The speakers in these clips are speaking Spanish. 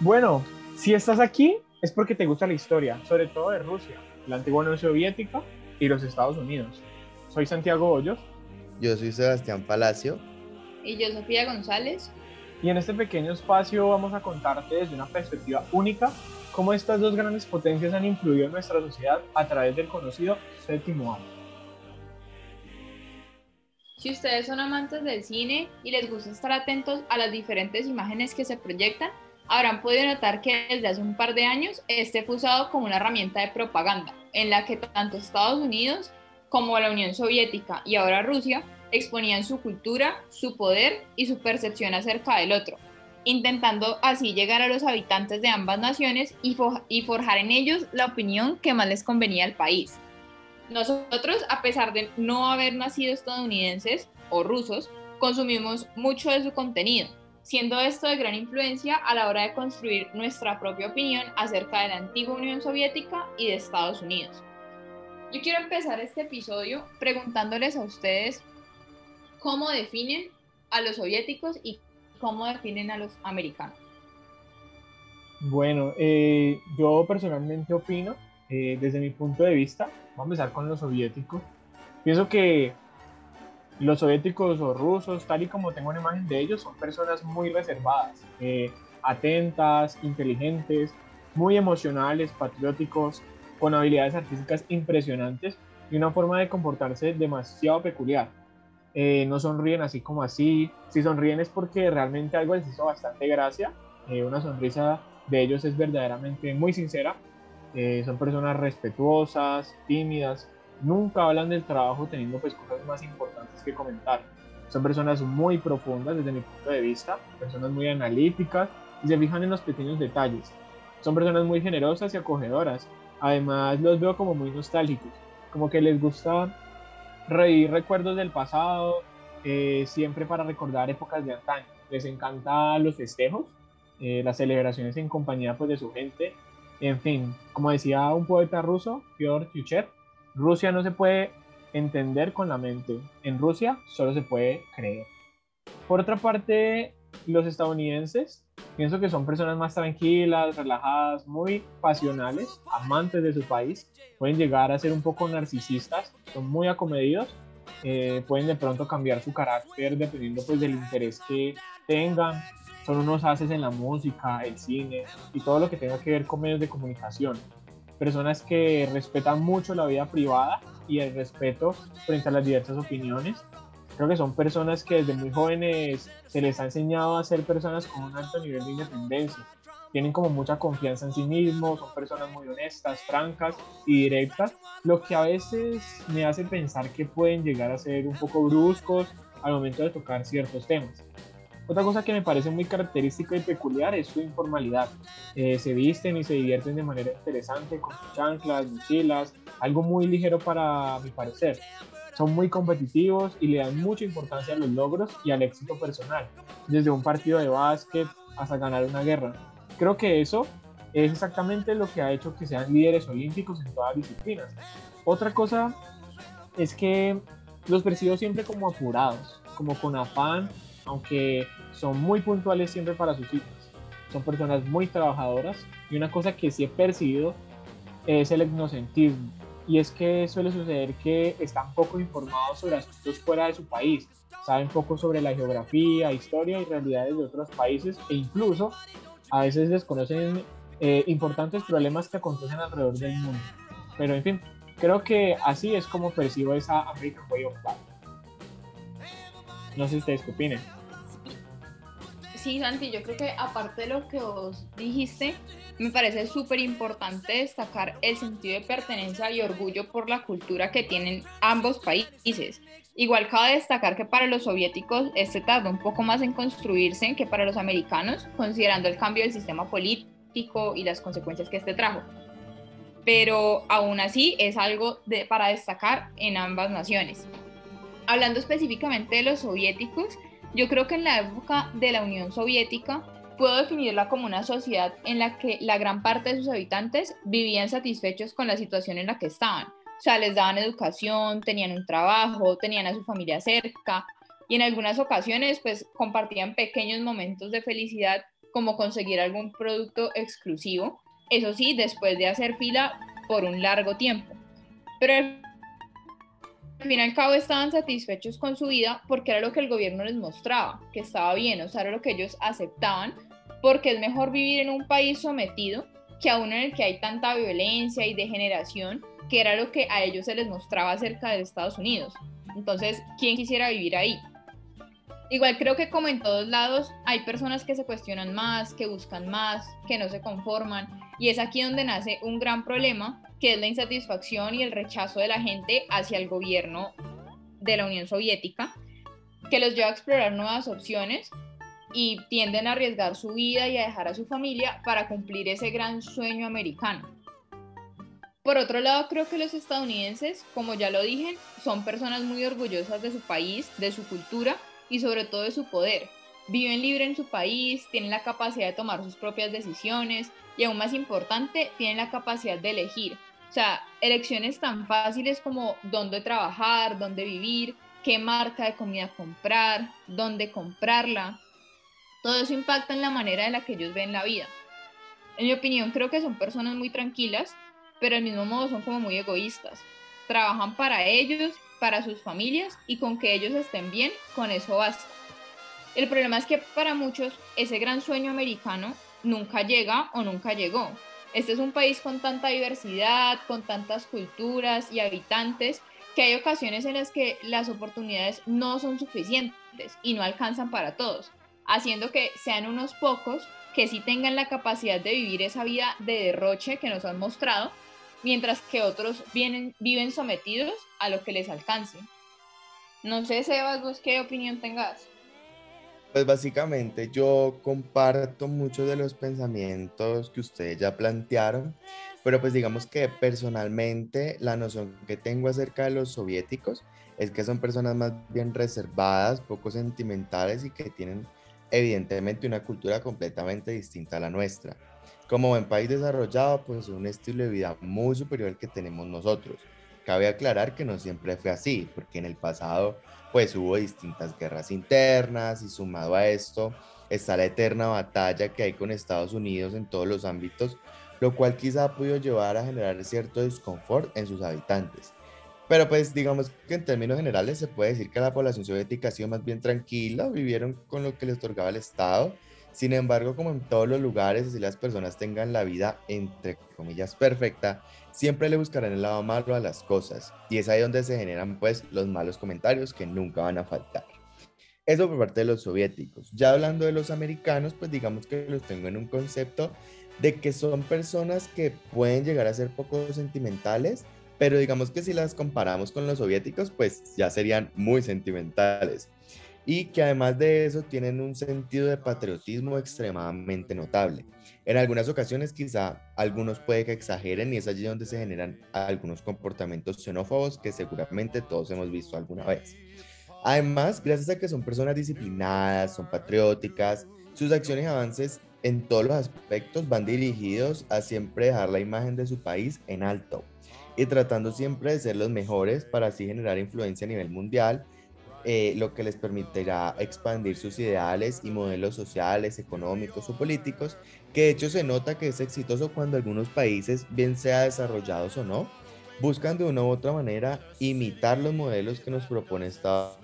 Bueno, si estás aquí es porque te gusta la historia, sobre todo de Rusia, la antigua Unión Soviética y los Estados Unidos. Soy Santiago Hoyos. Yo soy Sebastián Palacio. Y yo Sofía González. Y en este pequeño espacio vamos a contarte desde una perspectiva única cómo estas dos grandes potencias han influido en nuestra sociedad a través del conocido séptimo arte. Si ustedes son amantes del cine y les gusta estar atentos a las diferentes imágenes que se proyectan, habrán podido notar que desde hace un par de años este fue usado como una herramienta de propaganda, en la que tanto Estados Unidos como la Unión Soviética y ahora Rusia exponían su cultura, su poder y su percepción acerca del otro, intentando así llegar a los habitantes de ambas naciones y, forjar en ellos la opinión que más les convenía al país. Nosotros, a pesar de no haber nacido estadounidenses o rusos, consumimos mucho de su contenido, siendo esto de gran influencia a la hora de construir nuestra propia opinión acerca de la antigua Unión Soviética y de Estados Unidos. Yo quiero empezar este episodio preguntándoles a ustedes cómo definen a los soviéticos y cómo definen a los americanos. Bueno, eh, yo personalmente opino, eh, desde mi punto de vista, vamos a empezar con los soviéticos. Pienso que los soviéticos o rusos, tal y como tengo una imagen de ellos, son personas muy reservadas, eh, atentas, inteligentes, muy emocionales, patrióticos, con habilidades artísticas impresionantes y una forma de comportarse demasiado peculiar. Eh, no sonríen así como así, si sonríen es porque realmente algo les hizo bastante gracia, eh, una sonrisa de ellos es verdaderamente muy sincera, son personas respetuosas, tímidas, nunca hablan del trabajo teniendo pues cosas más importantes que comentar. Son personas muy profundas desde mi punto de vista, personas muy analíticas y se fijan en los pequeños detalles. Son personas muy generosas y acogedoras. Además los veo como muy nostálgicos, como que les gusta reír recuerdos del pasado, eh, siempre para recordar épocas de antaño. Les encantan los festejos, eh, las celebraciones en compañía pues, de su gente. En fin, como decía un poeta ruso, Fyodor Tyuchev, Rusia no se puede entender con la mente. En Rusia solo se puede creer. Por otra parte, los estadounidenses pienso que son personas más tranquilas, relajadas, muy pasionales, amantes de su país. Pueden llegar a ser un poco narcisistas, son muy acomedidos. Eh, pueden de pronto cambiar su carácter dependiendo pues del interés que tengan. Son unos haces en la música, el cine y todo lo que tenga que ver con medios de comunicación personas que respetan mucho la vida privada y el respeto frente a las diversas opiniones. Creo que son personas que desde muy jóvenes se les ha enseñado a ser personas con un alto nivel de independencia. Tienen como mucha confianza en sí mismos, son personas muy honestas, francas y directas, lo que a veces me hace pensar que pueden llegar a ser un poco bruscos al momento de tocar ciertos temas. Otra cosa que me parece muy característica y peculiar es su informalidad. Eh, se visten y se divierten de manera interesante con sus chanclas, mochilas, algo muy ligero para mi parecer. Son muy competitivos y le dan mucha importancia a los logros y al éxito personal, desde un partido de básquet hasta ganar una guerra. Creo que eso es exactamente lo que ha hecho que sean líderes olímpicos en todas disciplinas. Otra cosa es que los percibo siempre como apurados, como con afán aunque son muy puntuales siempre para sus citas. Son personas muy trabajadoras y una cosa que sí he percibido es el etnocentismo. Y es que suele suceder que están poco informados sobre asuntos fuera de su país, saben poco sobre la geografía, historia y realidades de otros países e incluso a veces desconocen eh, importantes problemas que acontecen alrededor del mundo. Pero en fin, creo que así es como percibo esa American Way of Life. No sé ustedes qué opinan. Sí, Santi, yo creo que aparte de lo que vos dijiste, me parece súper importante destacar el sentido de pertenencia y orgullo por la cultura que tienen ambos países. Igual cabe destacar que para los soviéticos este tardó un poco más en construirse que para los americanos, considerando el cambio del sistema político y las consecuencias que este trajo. Pero aún así es algo de, para destacar en ambas naciones. Hablando específicamente de los soviéticos, yo creo que en la época de la Unión Soviética puedo definirla como una sociedad en la que la gran parte de sus habitantes vivían satisfechos con la situación en la que estaban. O sea, les daban educación, tenían un trabajo, tenían a su familia cerca y en algunas ocasiones pues compartían pequeños momentos de felicidad como conseguir algún producto exclusivo, eso sí, después de hacer fila por un largo tiempo. Pero al fin y al cabo estaban satisfechos con su vida porque era lo que el gobierno les mostraba, que estaba bien, o sea, era lo que ellos aceptaban, porque es mejor vivir en un país sometido que a uno en el que hay tanta violencia y degeneración, que era lo que a ellos se les mostraba acerca de Estados Unidos. Entonces, ¿quién quisiera vivir ahí? Igual creo que como en todos lados hay personas que se cuestionan más, que buscan más, que no se conforman y es aquí donde nace un gran problema que es la insatisfacción y el rechazo de la gente hacia el gobierno de la Unión Soviética que los lleva a explorar nuevas opciones y tienden a arriesgar su vida y a dejar a su familia para cumplir ese gran sueño americano. Por otro lado, creo que los estadounidenses, como ya lo dije, son personas muy orgullosas de su país, de su cultura y sobre todo de su poder. Viven libre en su país, tienen la capacidad de tomar sus propias decisiones y aún más importante, tienen la capacidad de elegir. O sea, elecciones tan fáciles como dónde trabajar, dónde vivir, qué marca de comida comprar, dónde comprarla. Todo eso impacta en la manera en la que ellos ven la vida. En mi opinión, creo que son personas muy tranquilas, pero al mismo modo son como muy egoístas. Trabajan para ellos para sus familias y con que ellos estén bien, con eso basta. El problema es que para muchos ese gran sueño americano nunca llega o nunca llegó. Este es un país con tanta diversidad, con tantas culturas y habitantes, que hay ocasiones en las que las oportunidades no son suficientes y no alcanzan para todos, haciendo que sean unos pocos que sí tengan la capacidad de vivir esa vida de derroche que nos han mostrado mientras que otros vienen, viven sometidos a lo que les alcance. No sé, Sebas, vos qué opinión tengas. Pues básicamente yo comparto muchos de los pensamientos que ustedes ya plantearon, pero pues digamos que personalmente la noción que tengo acerca de los soviéticos es que son personas más bien reservadas, poco sentimentales y que tienen evidentemente una cultura completamente distinta a la nuestra como en país desarrollado, pues un estilo de vida muy superior al que tenemos nosotros. Cabe aclarar que no siempre fue así, porque en el pasado pues hubo distintas guerras internas y sumado a esto está la eterna batalla que hay con Estados Unidos en todos los ámbitos, lo cual quizá ha podido llevar a generar cierto desconfort en sus habitantes. Pero pues digamos que en términos generales se puede decir que la población soviética ha sido más bien tranquila, vivieron con lo que les otorgaba el Estado sin embargo, como en todos los lugares, si las personas tengan la vida, entre comillas, perfecta, siempre le buscarán el lado malo a las cosas. Y es ahí donde se generan pues los malos comentarios que nunca van a faltar. Eso por parte de los soviéticos. Ya hablando de los americanos, pues digamos que los tengo en un concepto de que son personas que pueden llegar a ser poco sentimentales, pero digamos que si las comparamos con los soviéticos, pues ya serían muy sentimentales y que además de eso tienen un sentido de patriotismo extremadamente notable. En algunas ocasiones quizá algunos puede que exageren y es allí donde se generan algunos comportamientos xenófobos que seguramente todos hemos visto alguna vez. Además, gracias a que son personas disciplinadas, son patrióticas, sus acciones y avances en todos los aspectos van dirigidos a siempre dejar la imagen de su país en alto y tratando siempre de ser los mejores para así generar influencia a nivel mundial eh, lo que les permitirá expandir sus ideales y modelos sociales, económicos o políticos, que de hecho se nota que es exitoso cuando algunos países, bien sea desarrollados o no, buscan de una u otra manera imitar los modelos que nos propone Estados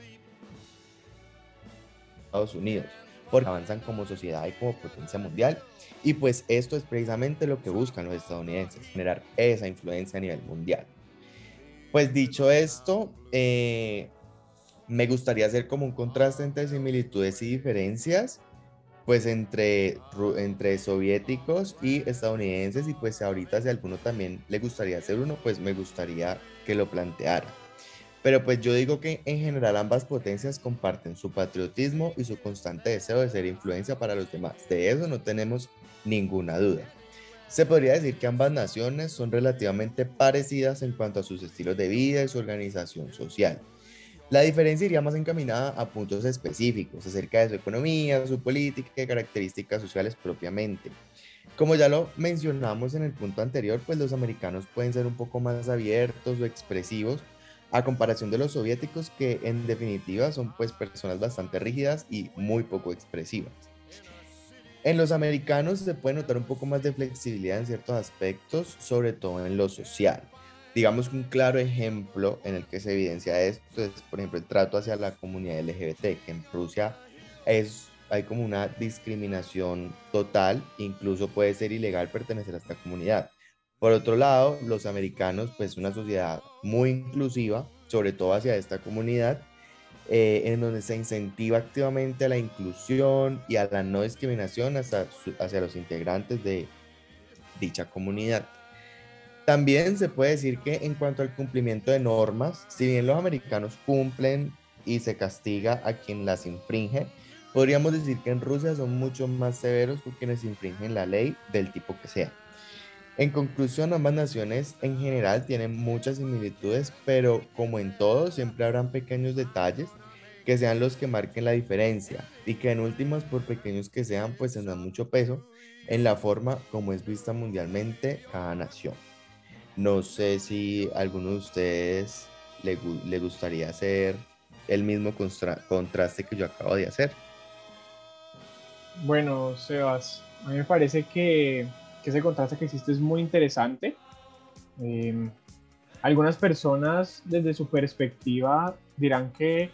Unidos, porque avanzan como sociedad y como potencia mundial. Y pues esto es precisamente lo que buscan los estadounidenses, generar esa influencia a nivel mundial. Pues dicho esto, eh, me gustaría hacer como un contraste entre similitudes y diferencias, pues entre, soviéticos y estadounidenses, y pues ahorita si alguno también le gustaría hacer uno, pues me gustaría que lo planteara. Pero pues yo digo que en general ambas potencias comparten su patriotismo y su constante deseo de ser influencia para los demás. De eso no tenemos ninguna duda. Se podría decir que ambas naciones son relativamente parecidas en cuanto a sus estilos de vida y su organización social. La diferencia iría más encaminada a puntos específicos acerca de su economía, su política y características sociales propiamente. Como ya lo mencionamos en el punto anterior, pues los americanos pueden ser un poco más abiertos o expresivos a comparación de los soviéticos que en definitiva son pues personas bastante rígidas y muy poco expresivas. En los americanos se puede notar un poco más de flexibilidad en ciertos aspectos, sobre todo en lo social. Digamos que un claro ejemplo en el que se evidencia esto es, por ejemplo, el trato hacia la comunidad LGBT, que en Rusia es, hay como una discriminación total, incluso puede ser ilegal pertenecer a esta comunidad. Por otro lado, los americanos, pues una sociedad muy inclusiva, sobre todo hacia esta comunidad, eh, en donde se incentiva activamente a la inclusión y a la no discriminación hacia, hacia los integrantes de dicha comunidad. También se puede decir que en cuanto al cumplimiento de normas, si bien los americanos cumplen y se castiga a quien las infringe, podríamos decir que en Rusia son mucho más severos con quienes infringen la ley del tipo que sea. En conclusión, ambas naciones en general tienen muchas similitudes, pero como en todo, siempre habrán pequeños detalles que sean los que marquen la diferencia y que en últimas, por pequeños que sean, pues tendrán mucho peso en la forma como es vista mundialmente cada nación. No sé si alguno de ustedes le, le gustaría hacer el mismo contraste que yo acabo de hacer. Bueno, Sebas, a mí me parece que que ese contraste que existe es muy interesante. Em, algunas personas desde su perspectiva dirán que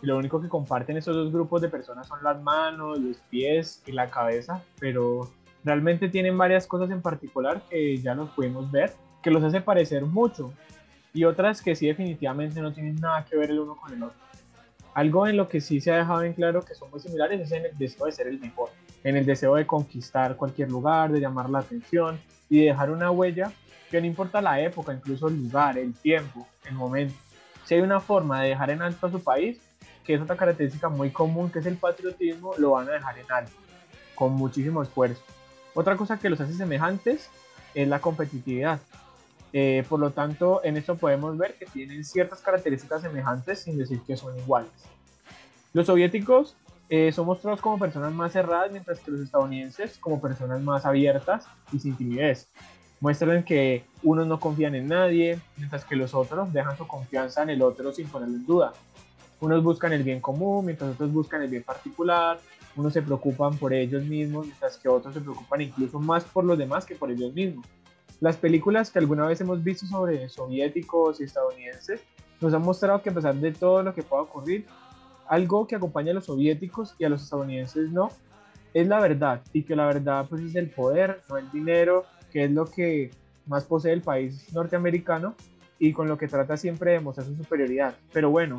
lo único que comparten esos dos grupos de personas son las manos, los pies y la cabeza, pero realmente tienen varias cosas en particular que ya nos pudimos ver, que los hace parecer mucho y otras que sí definitivamente no tienen nada que ver el uno con el otro. Algo en lo que sí se ha dejado en claro que son muy similares es en el deseo de ser el mejor en el deseo de conquistar cualquier lugar, de llamar la atención y de dejar una huella que no importa la época, incluso el lugar, el tiempo, el momento. Si hay una forma de dejar en alto a su país, que es otra característica muy común, que es el patriotismo, lo van a dejar en alto, con muchísimo esfuerzo. Otra cosa que los hace semejantes es la competitividad. Eh, por lo tanto, en esto podemos ver que tienen ciertas características semejantes sin decir que son iguales. Los soviéticos eh, son mostrados como personas más cerradas, mientras que los estadounidenses como personas más abiertas y sin timidez. Muestran que unos no confían en nadie, mientras que los otros dejan su confianza en el otro sin ponerlo en duda. Unos buscan el bien común, mientras otros buscan el bien particular. Unos se preocupan por ellos mismos, mientras que otros se preocupan incluso más por los demás que por ellos mismos. Las películas que alguna vez hemos visto sobre soviéticos y estadounidenses nos han mostrado que a pesar de todo lo que pueda ocurrir, algo que acompaña a los soviéticos y a los estadounidenses no, es la verdad, y que la verdad pues es el poder, no el dinero, que es lo que más posee el país norteamericano y con lo que trata siempre de mostrar su superioridad. Pero bueno,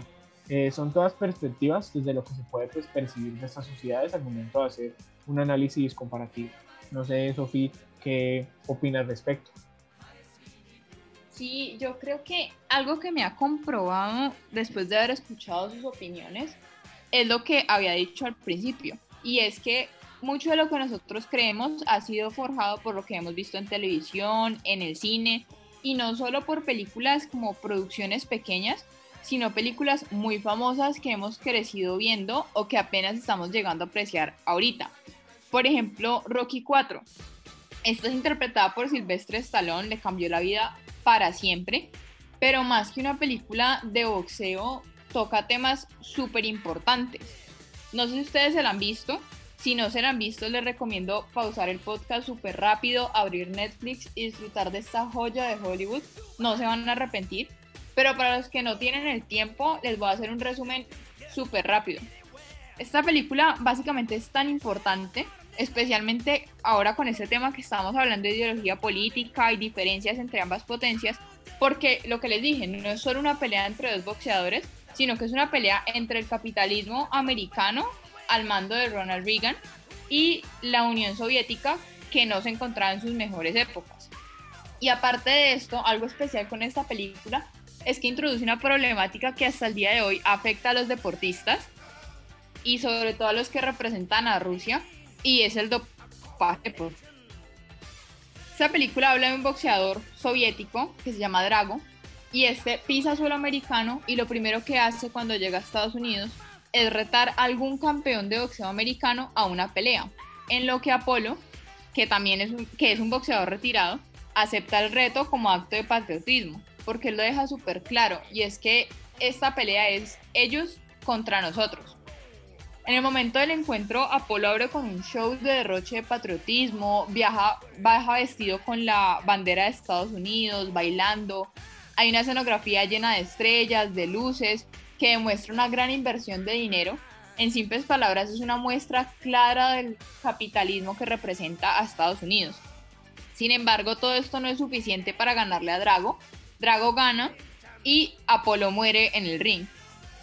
eh, son todas perspectivas desde lo que se puede pues, percibir de estas sociedades al momento de hacer un análisis comparativo. No sé, Sofía, ¿qué opinas al respecto? Sí, yo creo que algo que me ha comprobado después de haber escuchado sus opiniones es lo que había dicho al principio, y es que mucho de lo que nosotros creemos ha sido forjado por lo que hemos visto en televisión, en el cine, y no solo por películas como producciones pequeñas, sino películas muy famosas que hemos crecido viendo o que apenas estamos llegando a apreciar ahorita. Por ejemplo, Rocky 4. Esta es interpretada por Sylvester Stallone, le cambió la vida para siempre, pero más que una película de boxeo, toca temas súper importantes. No sé si ustedes se la han visto. Si no se la han visto, les recomiendo pausar el podcast súper rápido, abrir Netflix y disfrutar de esta joya de Hollywood. No se van a arrepentir. Pero para los que no tienen el tiempo, les voy a hacer un resumen súper rápido. Esta película básicamente es tan importante especialmente ahora con este tema que estamos hablando de ideología política y diferencias entre ambas potencias, porque lo que les dije, no es solo una pelea entre dos boxeadores, sino que es una pelea entre el capitalismo americano al mando de Ronald Reagan y la Unión Soviética que no se encontraba en sus mejores épocas. Y aparte de esto, algo especial con esta película es que introduce una problemática que hasta el día de hoy afecta a los deportistas y sobre todo a los que representan a Rusia, y es el dopaje. Pues. Esta película habla de un boxeador soviético que se llama Drago y este pisa suelo americano y lo primero que hace cuando llega a Estados Unidos es retar a algún campeón de boxeo americano a una pelea, en lo que Apolo, que también es un, que es un boxeador retirado, acepta el reto como acto de patriotismo, porque él lo deja súper claro y es que esta pelea es ellos contra nosotros. En el momento del encuentro, Apolo abre con un show de derroche de patriotismo, viaja, baja vestido con la bandera de Estados Unidos, bailando. Hay una escenografía llena de estrellas, de luces, que demuestra una gran inversión de dinero. En simples palabras, es una muestra clara del capitalismo que representa a Estados Unidos. Sin embargo, todo esto no es suficiente para ganarle a Drago. Drago gana y Apolo muere en el ring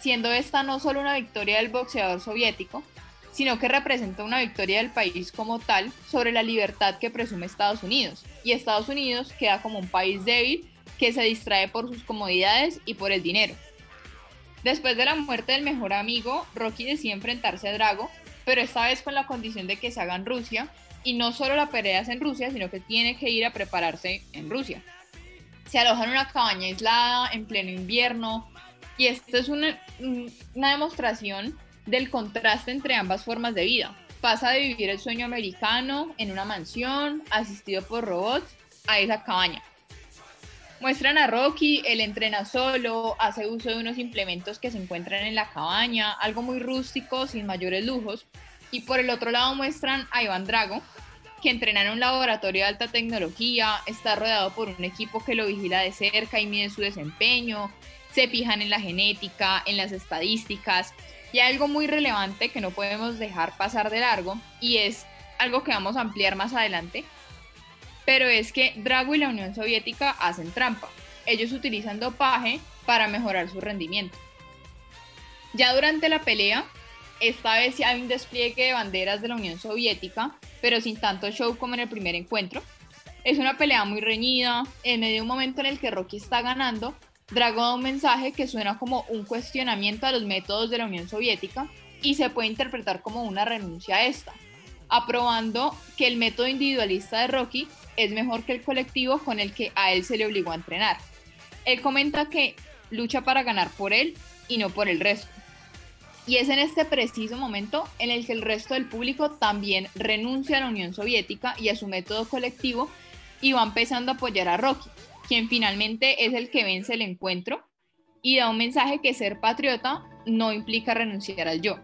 siendo esta no solo una victoria del boxeador soviético, sino que representa una victoria del país como tal sobre la libertad que presume Estados Unidos. Y Estados Unidos queda como un país débil que se distrae por sus comodidades y por el dinero. Después de la muerte del mejor amigo, Rocky decide enfrentarse a Drago, pero esta vez con la condición de que se haga en Rusia, y no solo la pelea es en Rusia, sino que tiene que ir a prepararse en Rusia. Se aloja en una cabaña aislada, en pleno invierno, y esto es una, una demostración del contraste entre ambas formas de vida. Pasa de vivir el sueño americano en una mansión, asistido por robots, a esa cabaña. Muestran a Rocky, él entrena solo, hace uso de unos implementos que se encuentran en la cabaña, algo muy rústico, sin mayores lujos. Y por el otro lado muestran a Iván Drago, que entrena en un laboratorio de alta tecnología, está rodeado por un equipo que lo vigila de cerca y mide su desempeño, se fijan en la genética, en las estadísticas. Y algo muy relevante que no podemos dejar pasar de largo, y es algo que vamos a ampliar más adelante, pero es que Drago y la Unión Soviética hacen trampa. Ellos utilizan dopaje para mejorar su rendimiento. Ya durante la pelea, esta vez hay un despliegue de banderas de la Unión Soviética, pero sin tanto show como en el primer encuentro. Es una pelea muy reñida, en medio de un momento en el que Rocky está ganando, Drago da un mensaje que suena como un cuestionamiento a los métodos de la Unión Soviética y se puede interpretar como una renuncia a esta, aprobando que el método individualista de Rocky es mejor que el colectivo con el que a él se le obligó a entrenar. Él comenta que lucha para ganar por él y no por el resto. Y es en este preciso momento en el que el resto del público también renuncia a la Unión Soviética y a su método colectivo y va empezando a apoyar a Rocky, quien finalmente es el que vence el encuentro y da un mensaje que ser patriota no implica renunciar al yo.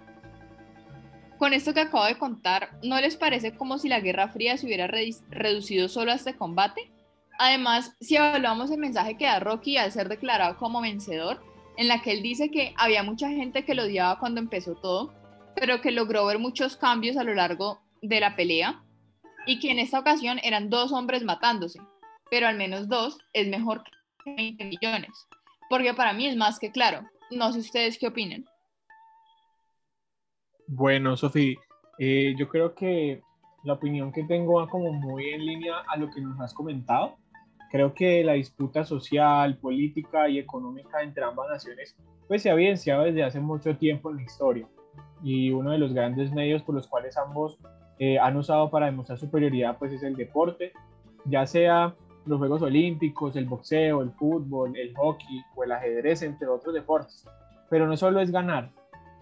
Con esto que acabo de contar, ¿no les parece como si la Guerra Fría se hubiera reducido solo a este combate? Además, si evaluamos el mensaje que da Rocky al ser declarado como vencedor, en la que él dice que había mucha gente que lo odiaba cuando empezó todo, pero que logró ver muchos cambios a lo largo de la pelea, y que en esta ocasión eran dos hombres matándose, pero al menos dos es mejor que 20 millones, porque para mí es más que claro. No sé ustedes qué opinan. Bueno, Sofía, eh, yo creo que la opinión que tengo va como muy en línea a lo que nos has comentado. Creo que la disputa social, política y económica entre ambas naciones pues se ha evidenciado desde hace mucho tiempo en la historia y uno de los grandes medios por los cuales ambos eh, han usado para demostrar superioridad pues es el deporte, ya sea los Juegos Olímpicos, el boxeo, el fútbol, el hockey o el ajedrez, entre otros deportes. Pero no solo es ganar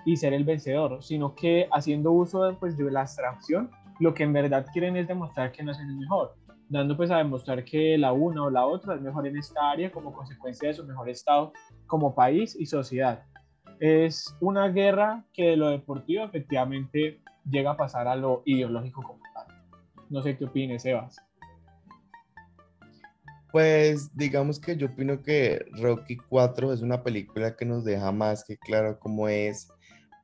y ser el vencedor, sino que haciendo uso pues, de la abstracción, lo que en verdad quieren es demostrar que no es el mejor, dando pues a demostrar que la una o la otra es mejor en esta área como consecuencia de su mejor estado como país y sociedad. Es una guerra que de lo deportivo efectivamente llega a pasar a lo ideológico como tal. No sé qué opines, Sebas. Pues digamos que yo opino que Rocky 4 es una película que nos deja más que claro cómo es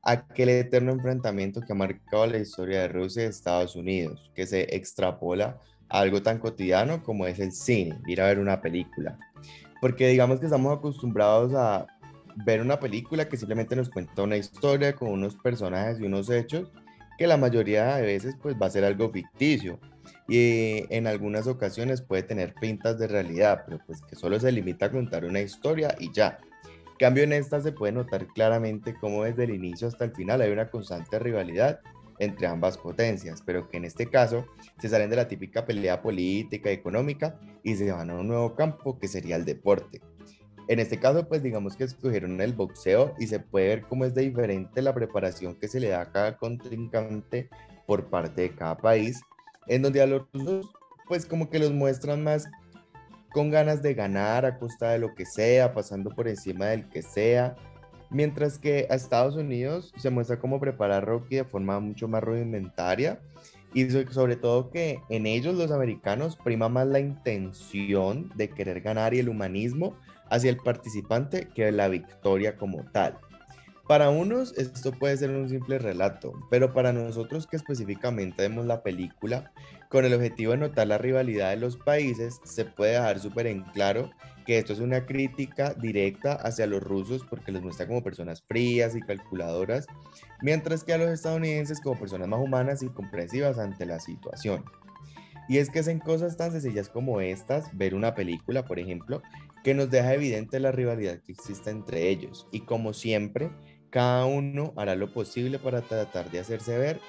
aquel eterno enfrentamiento que ha marcado la historia de Rusia y Estados Unidos, que se extrapola a algo tan cotidiano como es el cine, ir a ver una película. Porque digamos que estamos acostumbrados a ver una película que simplemente nos cuenta una historia con unos personajes y unos hechos que la mayoría de veces pues va a ser algo ficticio y en algunas ocasiones puede tener pintas de realidad, pero pues que solo se limita a contar una historia y ya. cambio en esta se puede notar claramente cómo desde el inicio hasta el final hay una constante rivalidad entre ambas potencias, pero que en este caso se salen de la típica pelea política y económica y se van a un nuevo campo que sería el deporte. En este caso, pues digamos que escogieron el boxeo y se puede ver cómo es de diferente la preparación que se le da a cada contrincante por parte de cada país en donde a los rusos pues como que los muestran más con ganas de ganar a costa de lo que sea, pasando por encima del que sea, Mientras que a Estados Unidos se muestra cómo preparar Rocky de forma mucho más rudimentaria y sobre todo que en ellos los americanos prima más la intención de querer ganar y el humanismo hacia el participante que la victoria como tal. Para unos esto puede ser un simple relato, pero para nosotros que específicamente vemos la película con el objetivo de notar la rivalidad de los países, se puede dejar súper en claro que esto es una crítica directa hacia los rusos porque los muestra como personas frías y calculadoras, mientras que a los estadounidenses como personas más humanas y comprensivas ante la situación. Y es que es en cosas tan sencillas como estas, ver una película, por ejemplo, que nos deja evidente la rivalidad que existe entre ellos. Y como siempre, cada uno hará lo posible para tratar de hacerse ver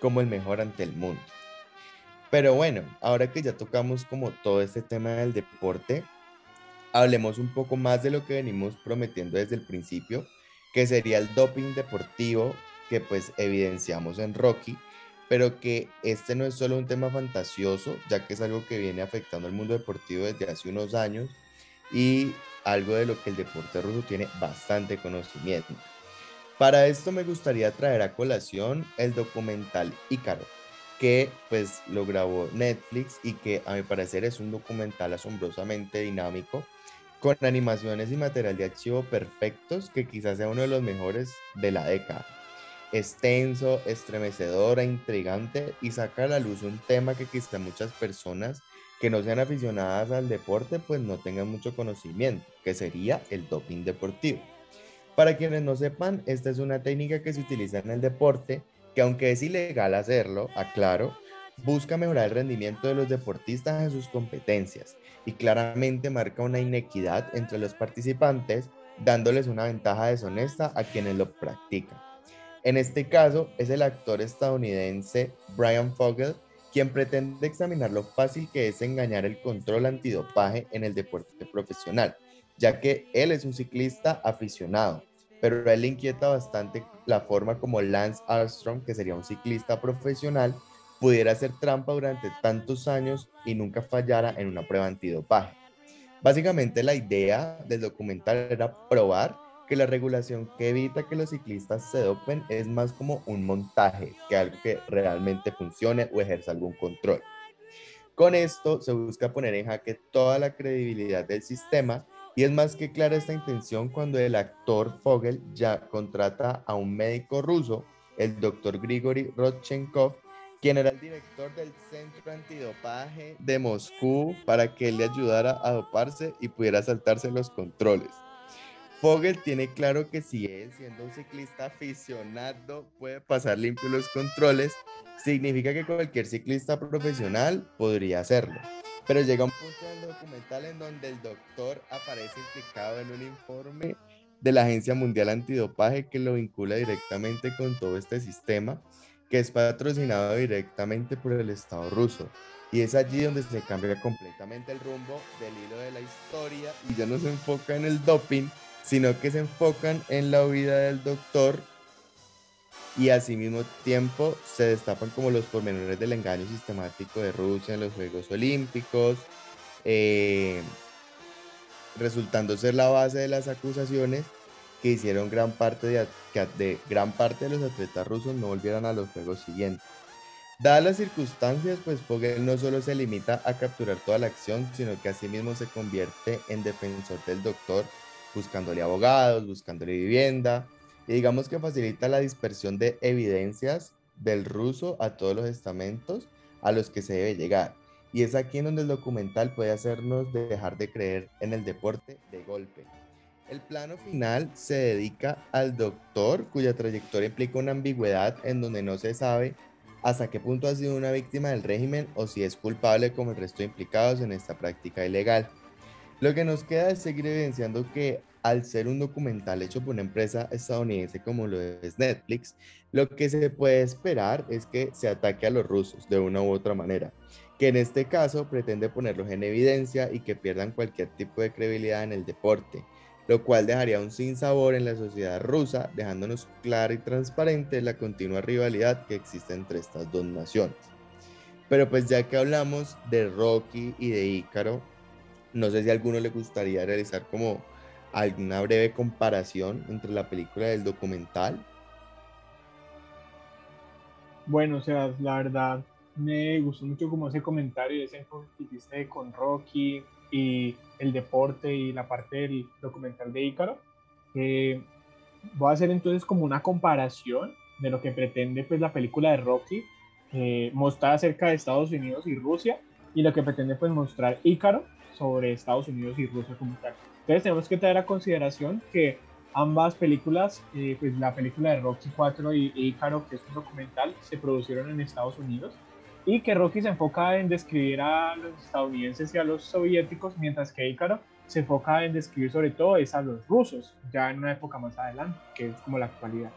como el mejor ante el mundo. Pero bueno, ahora que ya tocamos como todo este tema del deporte, hablemos un poco más de lo que venimos prometiendo desde el principio, que sería el doping deportivo que pues evidenciamos en Rocky, pero que este no es solo un tema fantasioso, ya que es algo que viene afectando al mundo deportivo desde hace unos años y algo de lo que el deporte ruso tiene bastante conocimiento. Para esto me gustaría traer a colación el documental Ícaro, que pues lo grabó Netflix y que a mi parecer es un documental asombrosamente dinámico, con animaciones y material de archivo perfectos que quizás sea uno de los mejores de la década. Es tenso, estremecedor e intrigante y saca a la luz un tema que quizás muchas personas que no sean aficionadas al deporte pues no tengan mucho conocimiento, que sería el doping deportivo. Para quienes no sepan, esta es una técnica que se utiliza en el deporte, que aunque es ilegal hacerlo, aclaro, busca mejorar el rendimiento de los deportistas en sus competencias y claramente marca una inequidad entre los participantes, dándoles una ventaja deshonesta a quienes lo practican. En este caso, es el actor estadounidense Brian Fogel quien pretende examinar lo fácil que es engañar el control antidopaje en el deporte profesional ya que él es un ciclista aficionado, pero él inquieta bastante la forma como Lance Armstrong, que sería un ciclista profesional, pudiera hacer trampa durante tantos años y nunca fallara en una prueba antidopaje. Básicamente la idea del documental era probar que la regulación que evita que los ciclistas se dopen es más como un montaje que algo que realmente funcione o ejerza algún control. Con esto se busca poner en jaque toda la credibilidad del sistema y es más que clara esta intención cuando el actor Fogel ya contrata a un médico ruso, el doctor Grigory Rodchenkov, quien era el director del Centro Antidopaje de Moscú, para que él le ayudara a doparse y pudiera saltarse los controles. Fogel tiene claro que si él, siendo un ciclista aficionado, puede pasar limpio los controles, significa que cualquier ciclista profesional podría hacerlo. Pero llega un punto del documental en donde el doctor aparece implicado en un informe de la Agencia Mundial Antidopaje que lo vincula directamente con todo este sistema que es patrocinado directamente por el Estado ruso. Y es allí donde se cambia completamente el rumbo del hilo de la historia y ya no se enfoca en el doping, sino que se enfocan en la vida del doctor y al mismo tiempo se destapan como los pormenores del engaño sistemático de Rusia en los Juegos Olímpicos, eh, resultando ser la base de las acusaciones que hicieron gran parte de, que gran parte de los atletas rusos no volvieran a los Juegos siguientes. Dadas las circunstancias, pues Fogel no solo se limita a capturar toda la acción, sino que asimismo se convierte en defensor del doctor, buscándole abogados, buscándole vivienda, y digamos que facilita la dispersión de evidencias del ruso a todos los estamentos a los que se debe llegar. Y es aquí en donde el documental puede hacernos dejar de creer en el deporte de golpe. El plano final se dedica al doctor cuya trayectoria implica una ambigüedad en donde no se sabe hasta qué punto ha sido una víctima del régimen o si es culpable como el resto de implicados en esta práctica ilegal. Lo que nos queda es seguir evidenciando que al ser un documental hecho por una empresa estadounidense como lo es Netflix, lo que se puede esperar es que se ataque a los rusos de una u otra manera, que en este caso pretende ponerlos en evidencia y que pierdan cualquier tipo de credibilidad en el deporte, lo cual dejaría un sinsabor en la sociedad rusa, dejándonos clara y transparente la continua rivalidad que existe entre estas dos naciones. Pero pues ya que hablamos de Rocky y de Ícaro, no sé si a alguno le gustaría realizar como alguna breve comparación entre la película y el documental. Bueno, o sea, la verdad me gustó mucho como ese comentario, ese enfoque que hiciste con Rocky y el deporte y la parte del documental de Ícaro. Voy a hacer entonces como una comparación de lo que pretende pues la película de Rocky eh, mostrar acerca de Estados Unidos y Rusia y lo que pretende pues mostrar Ícaro sobre Estados Unidos y Rusia como tal. Entonces tenemos que tener a consideración que ambas películas, eh, pues la película de Rocky 4 y Ícaro, que es un documental, se produjeron en Estados Unidos y que Rocky se enfoca en describir a los estadounidenses y a los soviéticos, mientras que Ícaro se enfoca en describir sobre todo es a los rusos, ya en una época más adelante, que es como la actualidad.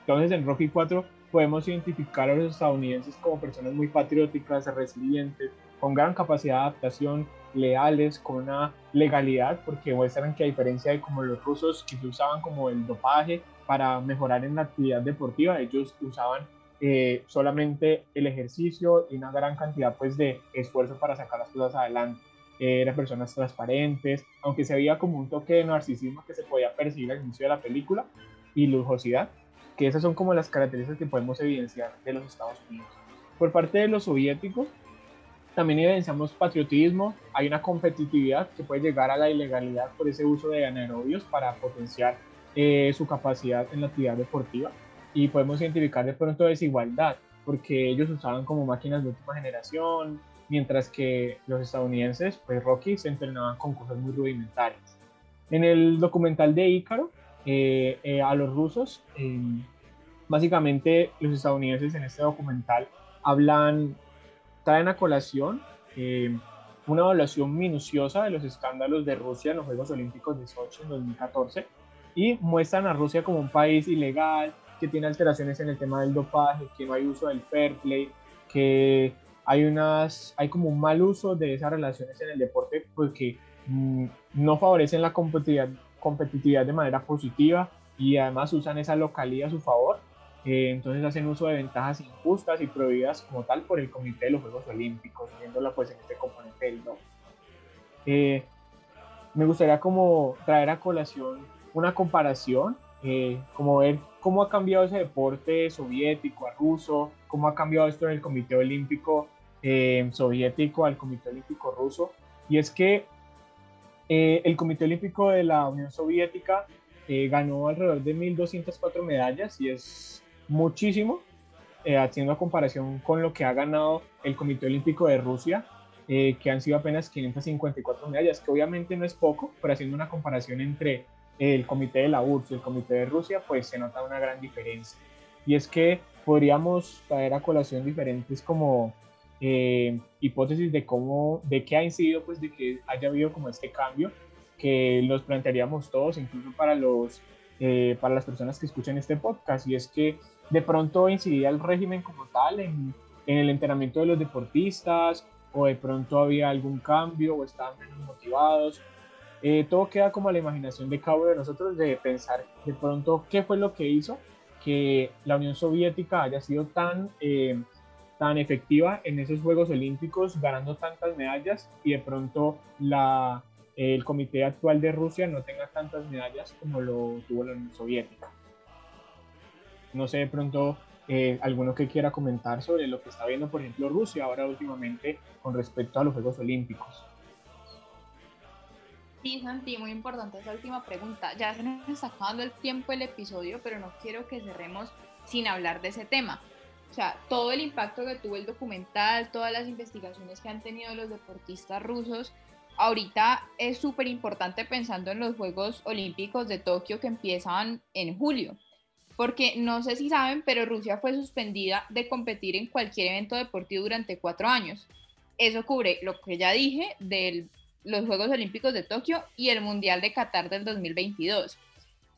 Entonces en Rocky 4 podemos identificar a los estadounidenses como personas muy patrióticas, resilientes, con gran capacidad de adaptación, leales, con una legalidad, porque muestran que a diferencia de como los rusos que usaban como el dopaje para mejorar en la actividad deportiva, ellos usaban eh, solamente el ejercicio y una gran cantidad pues de esfuerzo para sacar las cosas adelante. Eh, eran personas transparentes, aunque se veía como un toque de narcisismo que se podía percibir al inicio de la película y lujosidad, que esas son como las características que podemos evidenciar de los Estados Unidos. Por parte de los soviéticos, también evidenciamos patriotismo, hay una competitividad que puede llegar a la ilegalidad por ese uso de anaerobios para potenciar eh, su capacidad en la actividad deportiva y podemos identificar de pronto desigualdad porque ellos usaban como máquinas de última generación, mientras que los estadounidenses, pues Rocky, se entrenaban con cosas muy rudimentarias. En el documental de Ícaro, eh, eh, a los rusos, básicamente los estadounidenses en este documental hablan, traen a colación eh, una evaluación minuciosa de los escándalos de Rusia en los Juegos Olímpicos de Sochi en 2014 y muestran a Rusia como un país ilegal, que tiene alteraciones en el tema del dopaje, que no hay uso del fair play, que hay, unas, hay como un mal uso de esas relaciones en el deporte porque mm, no favorecen la competitividad, competitividad de manera positiva y además usan esa localidad a su favor. Eh, entonces hacen uso de ventajas injustas y prohibidas como tal por el Comité de los Juegos Olímpicos, viéndola pues en este componente del no. Eh, me gustaría como traer a colación una comparación, eh, como ver cómo ha cambiado ese deporte soviético a ruso, cómo ha cambiado esto en el Comité Olímpico eh, soviético al Comité Olímpico ruso. Y es que eh, el Comité Olímpico de la Unión Soviética eh, ganó alrededor de 1.204 medallas y es muchísimo, haciendo comparación con lo que ha ganado el Comité Olímpico de Rusia, que han sido apenas 554 medallas, que obviamente no es poco, pero haciendo una comparación entre el comité de la URSS y el comité de Rusia, pues se nota una gran diferencia. Y es que podríamos traer a colación diferentes como eh, hipótesis de cómo, de qué ha incidido, pues de que haya habido como este cambio, que los plantearíamos todos, incluso para los, eh, para las personas que escuchan este podcast, y es que de pronto incidía el régimen como tal en, el entrenamiento de los deportistas, o de pronto había algún cambio, o estaban menos motivados, eh, todo queda como a la imaginación de cada uno de nosotros de pensar de pronto qué fue lo que hizo que la Unión Soviética haya sido tan, eh, tan efectiva en esos Juegos Olímpicos, ganando tantas medallas y de pronto el comité actual de Rusia no tenga tantas medallas como lo tuvo la Unión Soviética. No sé de pronto eh, alguno que quiera comentar sobre lo que está viendo, por ejemplo, Rusia ahora últimamente con respecto a los Juegos Olímpicos. Sí, Santi, muy importante esa última pregunta. Ya se nos está acabando el tiempo del episodio, pero no quiero que cerremos sin hablar de ese tema. O sea, todo el impacto que tuvo el documental, todas las investigaciones que han tenido los deportistas rusos, ahorita es súper importante pensando en los Juegos Olímpicos de Tokio que empiezan en julio. Porque no sé si saben, pero Rusia fue suspendida de competir en cualquier evento deportivo durante cuatro años. Eso cubre lo que ya dije del los Juegos Olímpicos de Tokio y el Mundial de Qatar del 2022.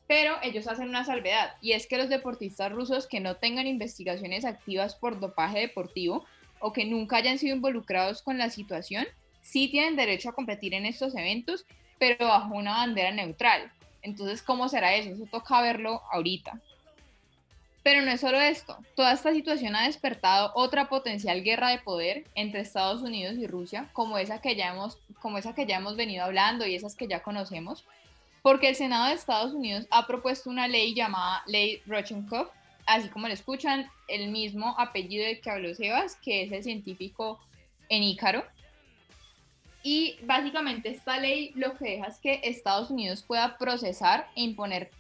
Pero ellos hacen una salvedad y es que los deportistas rusos que no tengan investigaciones activas por dopaje deportivo o que nunca hayan sido involucrados con la situación, sí tienen derecho a competir en estos eventos, pero bajo una bandera neutral. Entonces, ¿cómo será eso? Eso toca verlo ahorita. Pero no es solo esto, toda esta situación ha despertado otra potencial guerra de poder entre Estados Unidos y Rusia, como esa que ya hemos, como esa que ya hemos venido hablando y esas que ya conocemos. porque el Senado de Estados Unidos ha propuesto una ley llamada Ley Rochenkopf, así como le escuchan, el mismo apellido del que habló Sebas, que es el científico en Ícaro. Y básicamente esta ley lo que deja es que Estados Unidos pueda procesar e imponer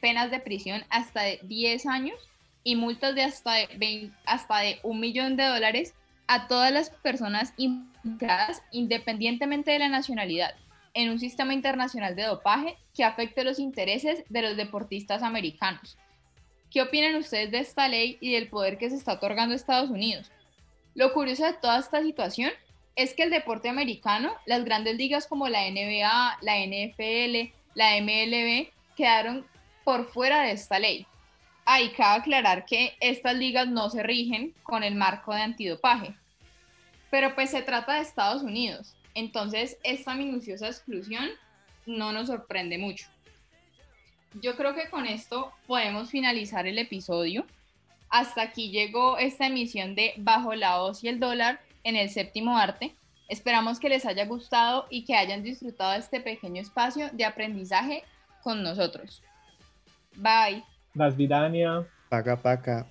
penas de prisión hasta de 10 años y multas de hasta de, hasta de un millón de dólares a todas las personas implicadas independientemente de la nacionalidad en un sistema internacional de dopaje que afecte los intereses de los deportistas americanos. ¿Qué opinan ustedes de esta ley y del poder que se está otorgando a Estados Unidos? Lo curioso de toda esta situación es que el deporte americano, las grandes ligas como la NBA, la NFL, la MLB, quedaron por fuera de esta ley. Hay que aclarar que estas ligas no se rigen con el marco de antidopaje. Pero pues se trata de Estados Unidos. Entonces, esta minuciosa exclusión no nos sorprende mucho yo creo que con esto podemos finalizar el episodio. Hasta aquí llegó esta emisión de Bajo la Hoz y el dólar en el séptimo arte. Esperamos que les haya gustado y que hayan disfrutado de este pequeño espacio de aprendizaje con nosotros. Bye. Las Vidania. Paca, paca.